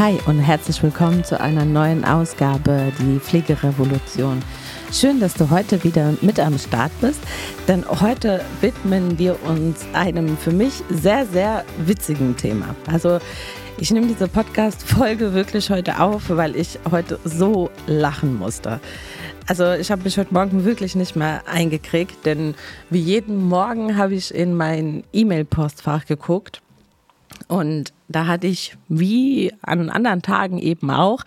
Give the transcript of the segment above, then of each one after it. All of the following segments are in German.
Hi und herzlich willkommen zu einer neuen Ausgabe, die Pflegerevolution. Schön, dass du heute wieder mit am Start bist, denn heute widmen wir uns einem für mich sehr, sehr witzigen Thema. Also ich nehme diese Podcast-Folge wirklich heute auf, weil ich heute so lachen musste. Also ich habe mich heute Morgen wirklich nicht mehr eingekriegt, denn wie jeden Morgen habe ich in mein E-Mail-Postfach geguckt und da hatte ich, wie an anderen Tagen eben auch,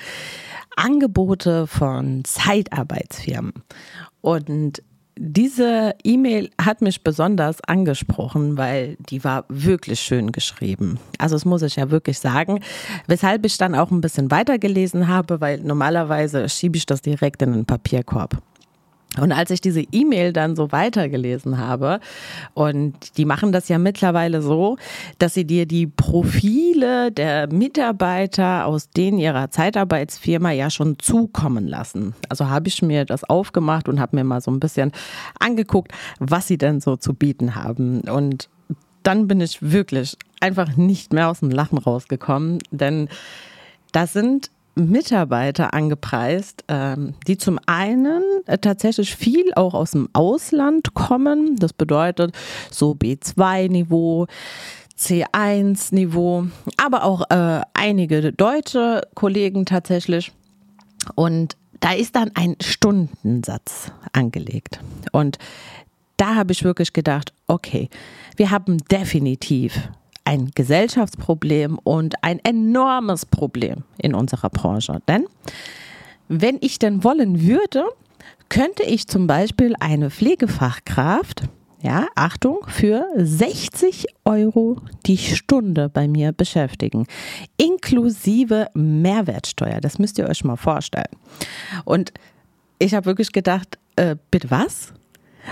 Angebote von Zeitarbeitsfirmen. Und diese E-Mail hat mich besonders angesprochen, weil die war wirklich schön geschrieben. Also das muss ich ja wirklich sagen, weshalb ich dann auch ein bisschen weitergelesen habe, weil normalerweise schiebe ich das direkt in den Papierkorb. Und als ich diese E-Mail dann so weitergelesen habe, und die machen das ja mittlerweile so, dass sie dir die Profile der Mitarbeiter aus denen ihrer Zeitarbeitsfirma ja schon zukommen lassen. Also habe ich mir das aufgemacht und habe mir mal so ein bisschen angeguckt, was sie denn so zu bieten haben. Und dann bin ich wirklich einfach nicht mehr aus dem Lachen rausgekommen, denn das sind Mitarbeiter angepreist, ähm, die zum einen äh, tatsächlich viel auch aus dem Ausland kommen. Das bedeutet so B2-Niveau. C1-Niveau, aber auch äh, einige deutsche Kollegen tatsächlich. Und da ist dann ein Stundensatz angelegt. Und da habe ich wirklich gedacht, okay, wir haben definitiv ein Gesellschaftsproblem und ein enormes Problem in unserer Branche. Denn wenn ich denn wollen würde, könnte ich zum Beispiel eine Pflegefachkraft, ja, Achtung, für 60 Euro die Stunde bei mir beschäftigen, inklusive Mehrwertsteuer. Das müsst ihr euch mal vorstellen. Und ich habe wirklich gedacht, äh, bitte was?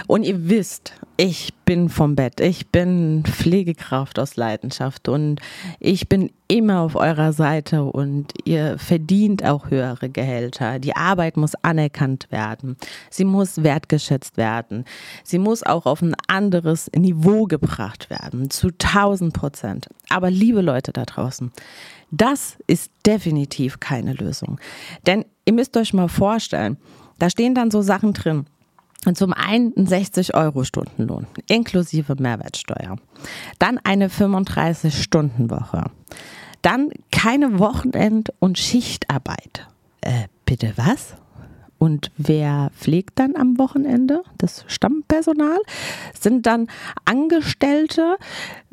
Und ihr wisst, ich bin vom Bett, ich bin Pflegekraft aus Leidenschaft. Und ich bin immer auf eurer Seite. Und ihr verdient auch höhere Gehälter. Die Arbeit muss anerkannt werden, sie muss wertgeschätzt werden, sie muss auch auf ein anderes Niveau gebracht werden, zu 1000 Prozent. Aber liebe Leute da draußen, das ist definitiv keine Lösung. Denn ihr müsst euch mal vorstellen, da stehen dann so Sachen drin, und zum einen ein 60 Euro Stundenlohn inklusive Mehrwertsteuer. Dann eine 35-Stunden-Woche. Dann keine Wochenend- und Schichtarbeit. Äh, bitte was? Und wer pflegt dann am Wochenende? Das Stammpersonal? Sind dann Angestellte,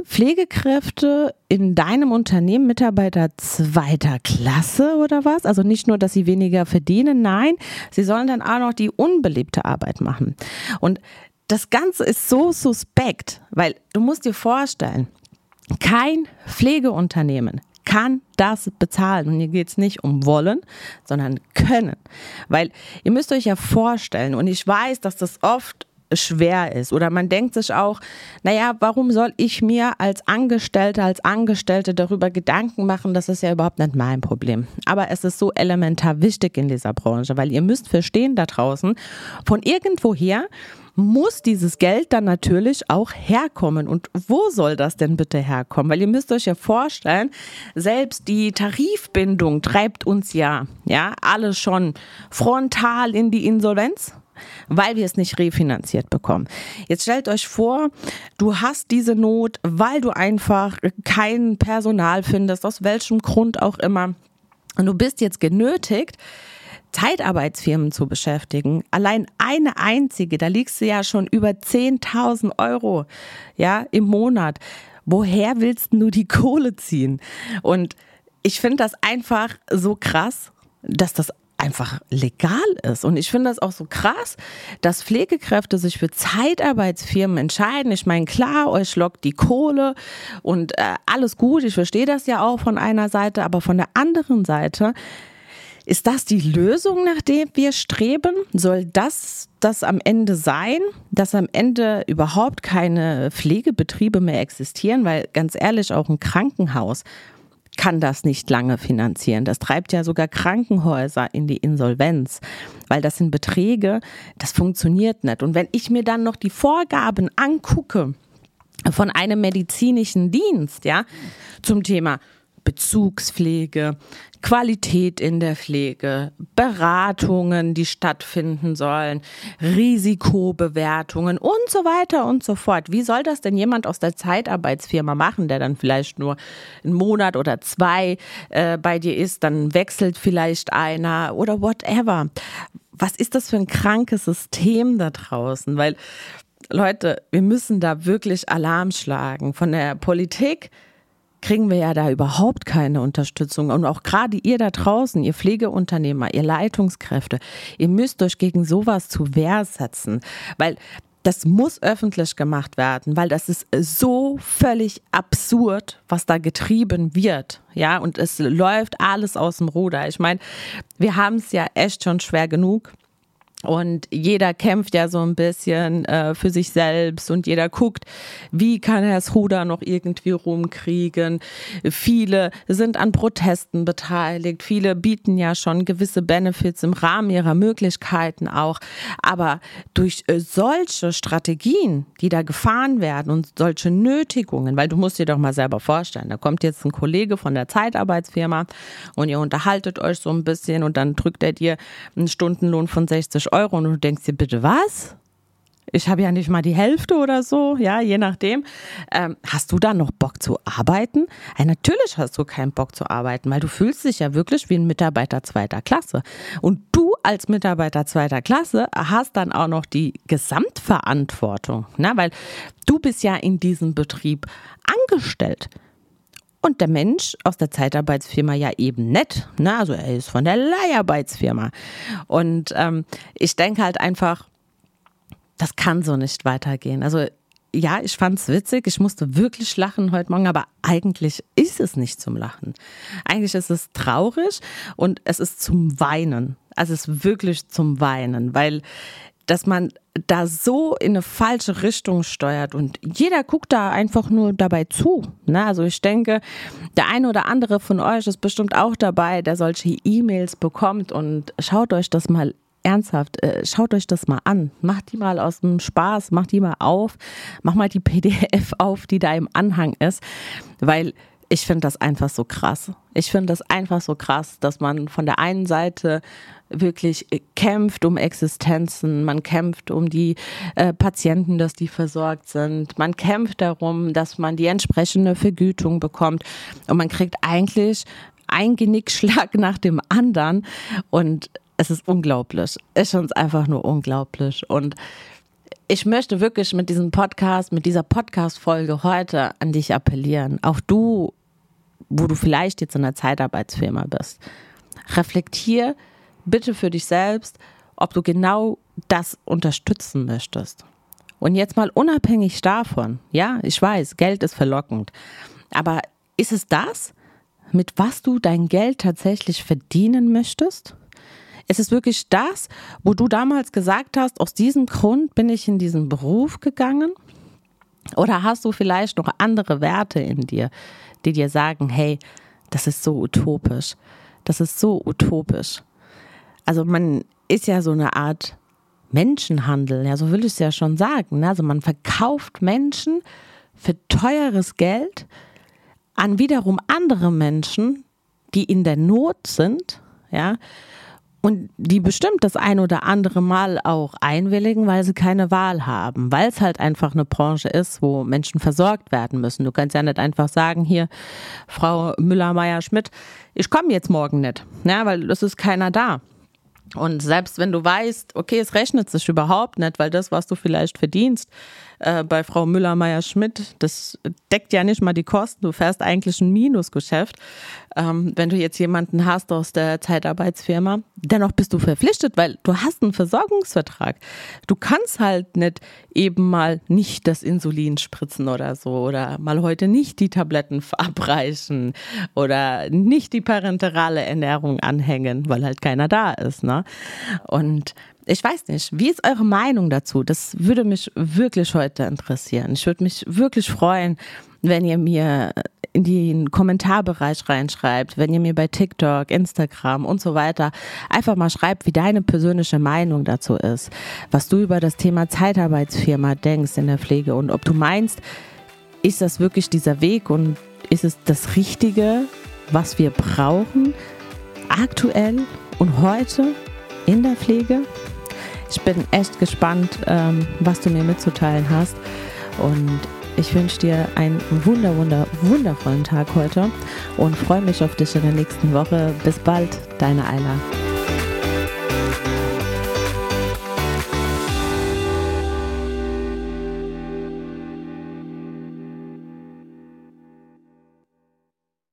Pflegekräfte in deinem Unternehmen, Mitarbeiter zweiter Klasse oder was? Also nicht nur, dass sie weniger verdienen, nein, sie sollen dann auch noch die unbeliebte Arbeit machen. Und das Ganze ist so suspekt, weil du musst dir vorstellen, kein Pflegeunternehmen kann das bezahlen. Und hier geht es nicht um wollen, sondern können. Weil ihr müsst euch ja vorstellen, und ich weiß, dass das oft schwer ist. Oder man denkt sich auch, naja, warum soll ich mir als Angestellte, als Angestellte darüber Gedanken machen? Das ist ja überhaupt nicht mein Problem. Aber es ist so elementar wichtig in dieser Branche, weil ihr müsst verstehen da draußen, von irgendwoher muss dieses Geld dann natürlich auch herkommen. Und wo soll das denn bitte herkommen? Weil ihr müsst euch ja vorstellen, selbst die Tarifbindung treibt uns ja, ja, alle schon frontal in die Insolvenz weil wir es nicht refinanziert bekommen. Jetzt stellt euch vor, du hast diese Not, weil du einfach kein Personal findest, aus welchem Grund auch immer. Und du bist jetzt genötigt, Zeitarbeitsfirmen zu beschäftigen, allein eine einzige, da liegst du ja schon über 10.000 Euro, ja, im Monat. Woher willst du die Kohle ziehen? Und ich finde das einfach so krass, dass das einfach legal ist. Und ich finde das auch so krass, dass Pflegekräfte sich für Zeitarbeitsfirmen entscheiden. Ich meine, klar, euch lockt die Kohle und äh, alles gut. Ich verstehe das ja auch von einer Seite, aber von der anderen Seite ist das die Lösung, nach der wir streben? Soll das das am Ende sein, dass am Ende überhaupt keine Pflegebetriebe mehr existieren? Weil ganz ehrlich, auch ein Krankenhaus kann das nicht lange finanzieren. Das treibt ja sogar Krankenhäuser in die Insolvenz, weil das sind Beträge, das funktioniert nicht. Und wenn ich mir dann noch die Vorgaben angucke von einem medizinischen Dienst, ja, zum Thema Bezugspflege, Qualität in der Pflege, Beratungen, die stattfinden sollen, Risikobewertungen und so weiter und so fort. Wie soll das denn jemand aus der Zeitarbeitsfirma machen, der dann vielleicht nur einen Monat oder zwei äh, bei dir ist, dann wechselt vielleicht einer oder whatever. Was ist das für ein krankes System da draußen? Weil Leute, wir müssen da wirklich Alarm schlagen. Von der Politik kriegen wir ja da überhaupt keine Unterstützung. Und auch gerade ihr da draußen, ihr Pflegeunternehmer, ihr Leitungskräfte, ihr müsst euch gegen sowas zu Wehr setzen. Weil das muss öffentlich gemacht werden, weil das ist so völlig absurd, was da getrieben wird. Ja, und es läuft alles aus dem Ruder. Ich meine, wir haben es ja echt schon schwer genug. Und jeder kämpft ja so ein bisschen äh, für sich selbst und jeder guckt, wie kann er das Ruder noch irgendwie rumkriegen. Viele sind an Protesten beteiligt, viele bieten ja schon gewisse Benefits im Rahmen ihrer Möglichkeiten auch. Aber durch äh, solche Strategien, die da gefahren werden und solche Nötigungen, weil du musst dir doch mal selber vorstellen, da kommt jetzt ein Kollege von der Zeitarbeitsfirma und ihr unterhaltet euch so ein bisschen und dann drückt er dir einen Stundenlohn von 60 Euro und du denkst dir, bitte was? Ich habe ja nicht mal die Hälfte oder so, ja, je nachdem. Ähm, hast du da noch Bock zu arbeiten? Ja, natürlich hast du keinen Bock zu arbeiten, weil du fühlst dich ja wirklich wie ein Mitarbeiter zweiter Klasse. Und du als Mitarbeiter zweiter Klasse hast dann auch noch die Gesamtverantwortung, ne? weil du bist ja in diesem Betrieb angestellt. Und der Mensch aus der Zeitarbeitsfirma ja eben nicht. Ne? Also er ist von der Leiharbeitsfirma. Und ähm, ich denke halt einfach, das kann so nicht weitergehen. Also ja, ich fand es witzig, ich musste wirklich lachen heute Morgen, aber eigentlich ist es nicht zum Lachen. Eigentlich ist es traurig und es ist zum Weinen. Also es ist wirklich zum Weinen, weil dass man da so in eine falsche Richtung steuert und jeder guckt da einfach nur dabei zu. Ne? Also ich denke, der eine oder andere von euch ist bestimmt auch dabei, der solche E-Mails bekommt und schaut euch das mal ernsthaft, äh, schaut euch das mal an. Macht die mal aus dem Spaß, macht die mal auf, mach mal die PDF auf, die da im Anhang ist, weil ich finde das einfach so krass. Ich finde das einfach so krass, dass man von der einen Seite wirklich kämpft um Existenzen, man kämpft um die äh, Patienten, dass die versorgt sind, man kämpft darum, dass man die entsprechende Vergütung bekommt und man kriegt eigentlich ein Genickschlag nach dem anderen und es ist unglaublich. Es ist uns einfach nur unglaublich und ich möchte wirklich mit diesem Podcast, mit dieser Podcast-Folge heute an dich appellieren. Auch du wo du vielleicht jetzt in einer Zeitarbeitsfirma bist. Reflektier bitte für dich selbst, ob du genau das unterstützen möchtest. Und jetzt mal unabhängig davon, ja, ich weiß, Geld ist verlockend, aber ist es das, mit was du dein Geld tatsächlich verdienen möchtest? Ist es wirklich das, wo du damals gesagt hast, aus diesem Grund bin ich in diesen Beruf gegangen? Oder hast du vielleicht noch andere Werte in dir, die dir sagen, hey, das ist so utopisch. Das ist so utopisch. Also man ist ja so eine Art Menschenhandel, ja, so will ich es ja schon sagen. Ne? Also man verkauft Menschen für teures Geld an wiederum andere Menschen, die in der Not sind, ja, und die bestimmt das ein oder andere Mal auch einwilligen, weil sie keine Wahl haben, weil es halt einfach eine Branche ist, wo Menschen versorgt werden müssen. Du kannst ja nicht einfach sagen, hier, Frau Müller-Meyer-Schmidt, ich komme jetzt morgen nicht, ja, weil es ist keiner da. Und selbst wenn du weißt, okay, es rechnet sich überhaupt nicht, weil das, was du vielleicht verdienst, äh, bei Frau Müller-Meyer-Schmidt, das deckt ja nicht mal die Kosten. Du fährst eigentlich ein Minusgeschäft. Ähm, wenn du jetzt jemanden hast aus der Zeitarbeitsfirma, dennoch bist du verpflichtet, weil du hast einen Versorgungsvertrag. Du kannst halt nicht eben mal nicht das Insulin spritzen oder so oder mal heute nicht die Tabletten verabreichen oder nicht die parenterale Ernährung anhängen, weil halt keiner da ist. Ne? Und ich weiß nicht, wie ist eure Meinung dazu? Das würde mich wirklich heute interessieren. Ich würde mich wirklich freuen, wenn ihr mir in den Kommentarbereich reinschreibt, wenn ihr mir bei TikTok, Instagram und so weiter einfach mal schreibt, wie deine persönliche Meinung dazu ist, was du über das Thema Zeitarbeitsfirma denkst in der Pflege und ob du meinst, ist das wirklich dieser Weg und ist es das Richtige was wir brauchen, aktuell und heute in der Pflege. Ich bin echt gespannt, ähm, was du mir mitzuteilen hast. Und ich wünsche dir einen wunder, wunder, wundervollen Tag heute und freue mich auf dich in der nächsten Woche. Bis bald, deine Ayla.